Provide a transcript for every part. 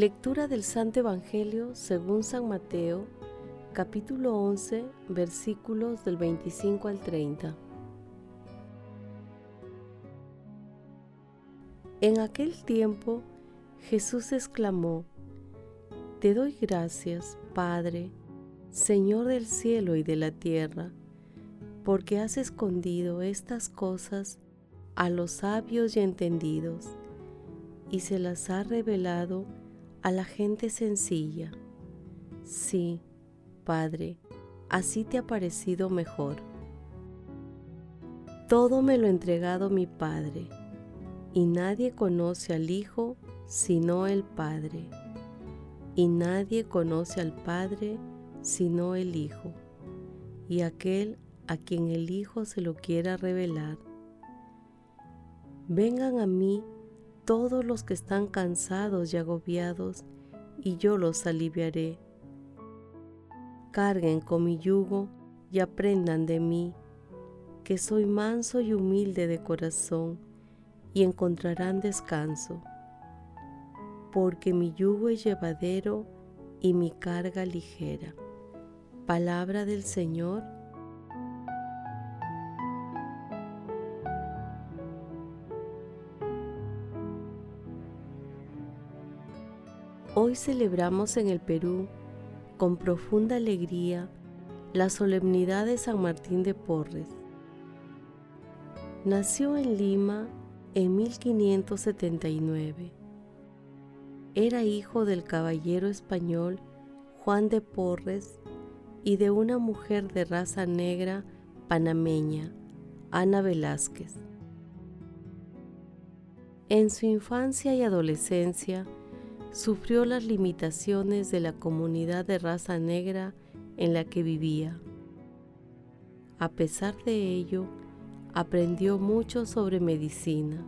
Lectura del Santo Evangelio según San Mateo, capítulo 11, versículos del 25 al 30. En aquel tiempo Jesús exclamó, Te doy gracias, Padre, Señor del cielo y de la tierra, porque has escondido estas cosas a los sabios y entendidos, y se las ha revelado a la gente sencilla. Sí, Padre, así te ha parecido mejor. Todo me lo ha entregado mi Padre, y nadie conoce al Hijo sino el Padre, y nadie conoce al Padre sino el Hijo, y aquel a quien el Hijo se lo quiera revelar. Vengan a mí todos los que están cansados y agobiados, y yo los aliviaré. Carguen con mi yugo y aprendan de mí, que soy manso y humilde de corazón, y encontrarán descanso, porque mi yugo es llevadero y mi carga ligera. Palabra del Señor Hoy celebramos en el Perú con profunda alegría la solemnidad de San Martín de Porres. Nació en Lima en 1579. Era hijo del caballero español Juan de Porres y de una mujer de raza negra panameña, Ana Velázquez. En su infancia y adolescencia, sufrió las limitaciones de la comunidad de raza negra en la que vivía. A pesar de ello, aprendió mucho sobre medicina.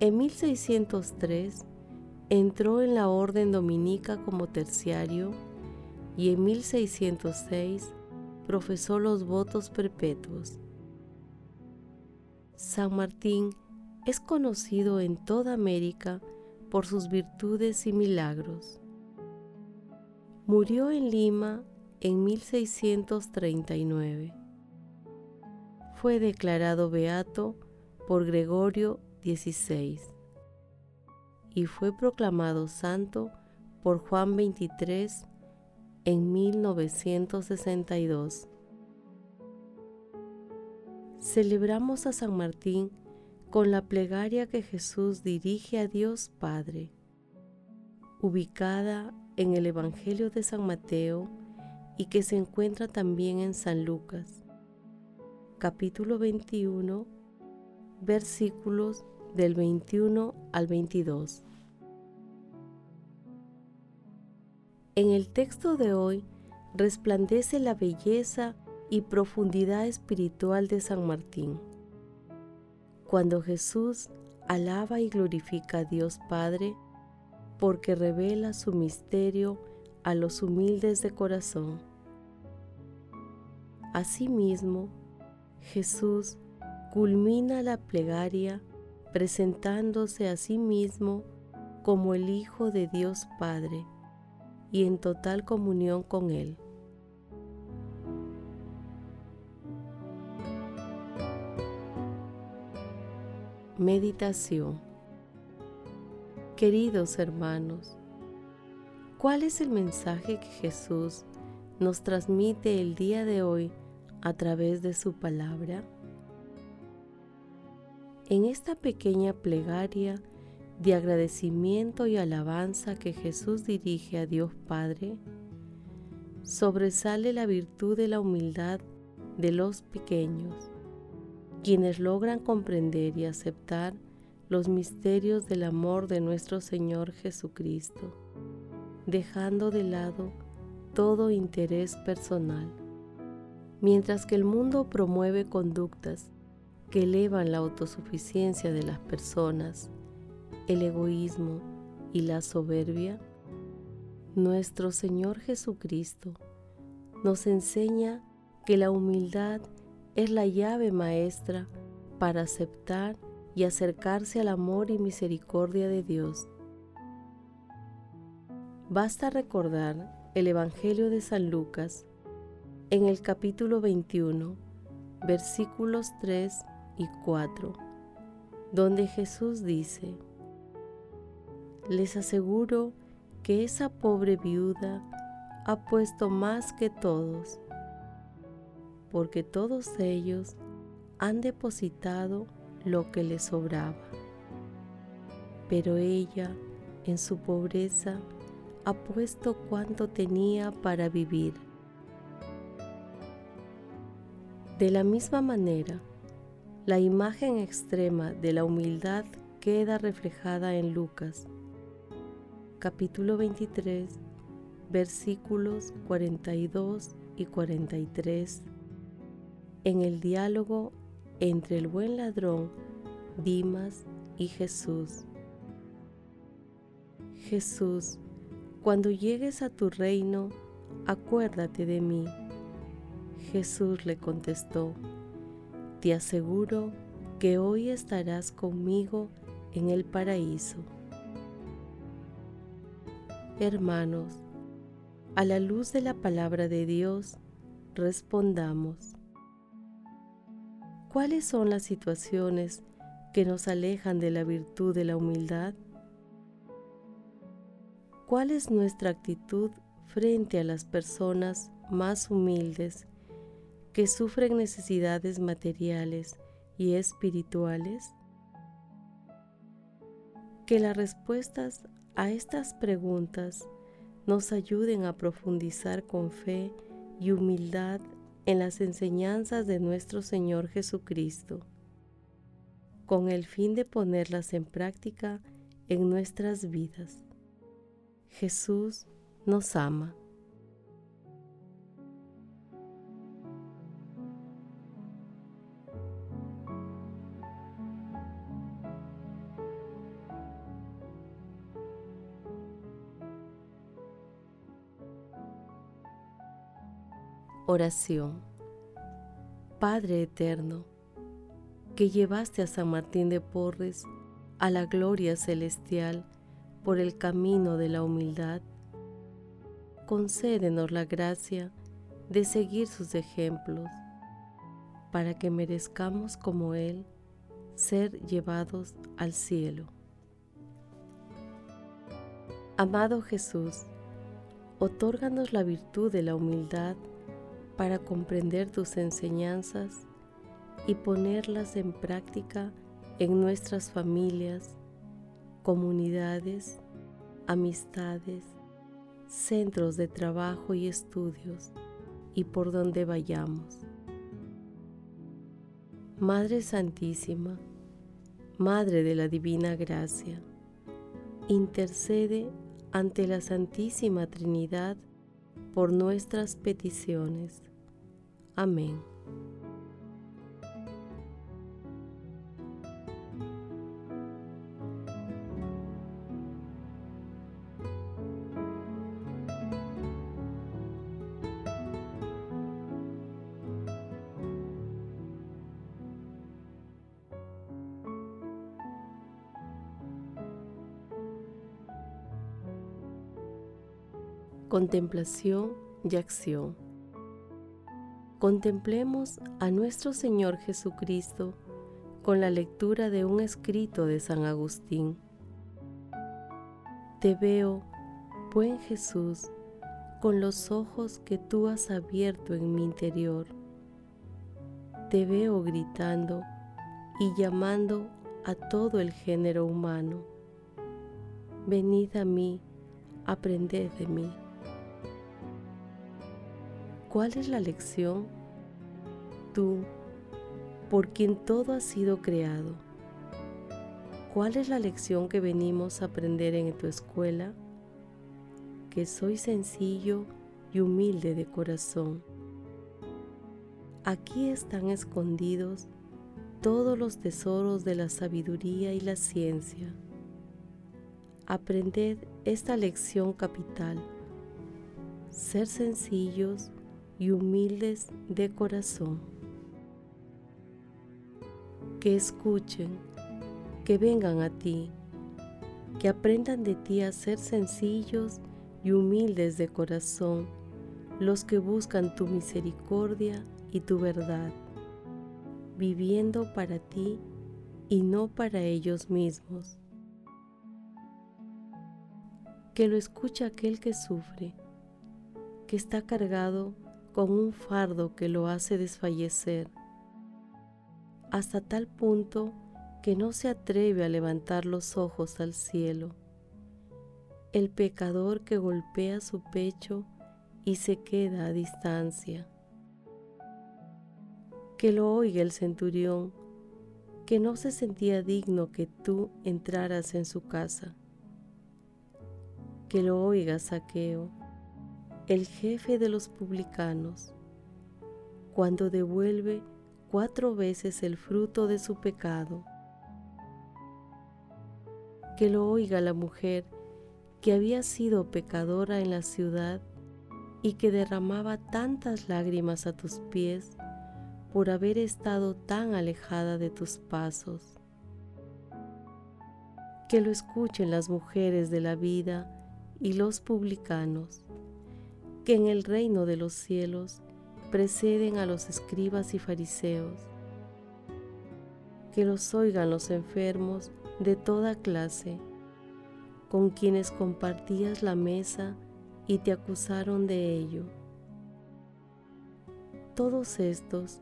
En 1603 entró en la orden dominica como terciario y en 1606 profesó los votos perpetuos. San Martín es conocido en toda América por sus virtudes y milagros. Murió en Lima en 1639. Fue declarado beato por Gregorio XVI y fue proclamado santo por Juan XXIII en 1962. Celebramos a San Martín con la plegaria que Jesús dirige a Dios Padre, ubicada en el Evangelio de San Mateo y que se encuentra también en San Lucas, capítulo 21, versículos del 21 al 22. En el texto de hoy resplandece la belleza y profundidad espiritual de San Martín cuando Jesús alaba y glorifica a Dios Padre porque revela su misterio a los humildes de corazón. Asimismo, Jesús culmina la plegaria presentándose a sí mismo como el Hijo de Dios Padre y en total comunión con Él. Meditación Queridos hermanos, ¿Cuál es el mensaje que Jesús nos transmite el día de hoy a través de su palabra? En esta pequeña plegaria de agradecimiento y alabanza que Jesús dirige a Dios Padre, sobresale la virtud de la humildad de los pequeños, quienes logran comprender y aceptar los misterios del amor de nuestro Señor Jesucristo, dejando de lado todo interés personal. Mientras que el mundo promueve conductas que elevan la autosuficiencia de las personas, el egoísmo y la soberbia, nuestro Señor Jesucristo nos enseña que la humildad es la llave maestra para aceptar y acercarse al amor y misericordia de Dios. Basta recordar el Evangelio de San Lucas en el capítulo 21, versículos 3 y 4, donde Jesús dice, Les aseguro que esa pobre viuda ha puesto más que todos, porque todos ellos han depositado lo que le sobraba. Pero ella, en su pobreza, ha puesto cuanto tenía para vivir. De la misma manera, la imagen extrema de la humildad queda reflejada en Lucas capítulo 23, versículos 42 y 43, en el diálogo entre el buen ladrón Dimas y Jesús. Jesús, cuando llegues a tu reino, acuérdate de mí. Jesús le contestó, te aseguro que hoy estarás conmigo en el paraíso. Hermanos, a la luz de la palabra de Dios, respondamos. ¿Cuáles son las situaciones que nos alejan de la virtud de la humildad? ¿Cuál es nuestra actitud frente a las personas más humildes que sufren necesidades materiales y espirituales? Que las respuestas a estas preguntas nos ayuden a profundizar con fe y humildad en las enseñanzas de nuestro Señor Jesucristo, con el fin de ponerlas en práctica en nuestras vidas. Jesús nos ama. Oración. Padre eterno, que llevaste a San Martín de Porres a la gloria celestial por el camino de la humildad, concédenos la gracia de seguir sus ejemplos, para que merezcamos como Él ser llevados al cielo. Amado Jesús, otórganos la virtud de la humildad para comprender tus enseñanzas y ponerlas en práctica en nuestras familias, comunidades, amistades, centros de trabajo y estudios y por donde vayamos. Madre Santísima, Madre de la Divina Gracia, intercede ante la Santísima Trinidad por nuestras peticiones. Amén. Contemplación y acción. Contemplemos a nuestro Señor Jesucristo con la lectura de un escrito de San Agustín. Te veo Buen Jesús, con los ojos que tú has abierto en mi interior, te veo gritando y llamando a todo el género humano. Venid a mí, aprended de mí. ¿Cuál es la lección? Tú, por quien todo ha sido creado. ¿Cuál es la lección que venimos a aprender en tu escuela? Que soy sencillo y humilde de corazón. Aquí están escondidos todos los tesoros de la sabiduría y la ciencia. Aprended esta lección capital, ser sencillos y humildes de corazón. Que escuchen, que vengan a ti, que aprendan de ti a ser sencillos y humildes de corazón, los que buscan tu misericordia y tu verdad viviendo para ti y no para ellos mismos. Que lo escucha aquel que sufre, que está cargado con un fardo que lo hace desfallecer, hasta tal punto que no se atreve a levantar los ojos al cielo. El pecador que golpea su pecho y se queda a distancia que lo oiga el centurión, que no se sentía digno que tú entraras en su casa. Que lo oiga Saqueo, el jefe de los publicanos, cuando devuelve cuatro veces el fruto de su pecado. Que lo oiga la mujer que había sido pecadora en la ciudad y que derramaba tantas lágrimas a tus pies por haber estado tan alejada de tus pasos. Que lo escuchen las mujeres de la vida y los publicanos, que en el reino de los cielos preceden a los escribas y fariseos. Que los oigan los enfermos de toda clase, con quienes compartías la mesa y te acusaron de ello. Todos estos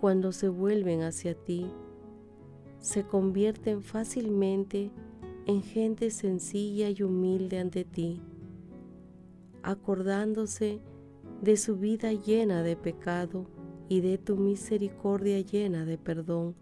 cuando se vuelven hacia ti, se convierten fácilmente en gente sencilla y humilde ante ti, acordándose de su vida llena de pecado y de tu misericordia llena de perdón,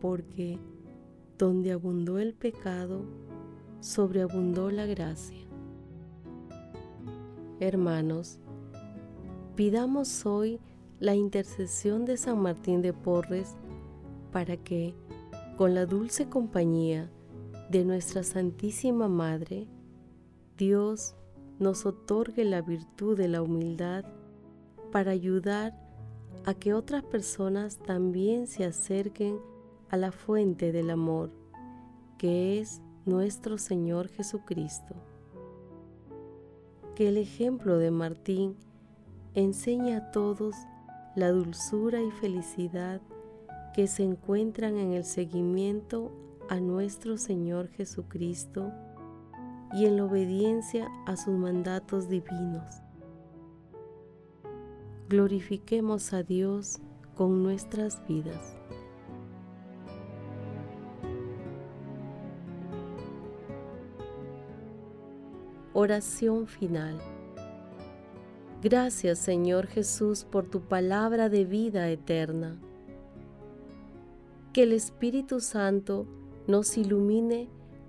porque donde abundó el pecado, sobreabundó la gracia. Hermanos, pidamos hoy la intercesión de San Martín de Porres para que, con la dulce compañía de nuestra Santísima Madre, Dios nos otorgue la virtud de la humildad para ayudar a que otras personas también se acerquen a la fuente del amor, que es nuestro Señor Jesucristo. Que el ejemplo de Martín enseñe a todos la dulzura y felicidad que se encuentran en el seguimiento a nuestro Señor Jesucristo y en la obediencia a sus mandatos divinos. Glorifiquemos a Dios con nuestras vidas. Oración final. Gracias Señor Jesús por tu palabra de vida eterna. Que el Espíritu Santo nos ilumine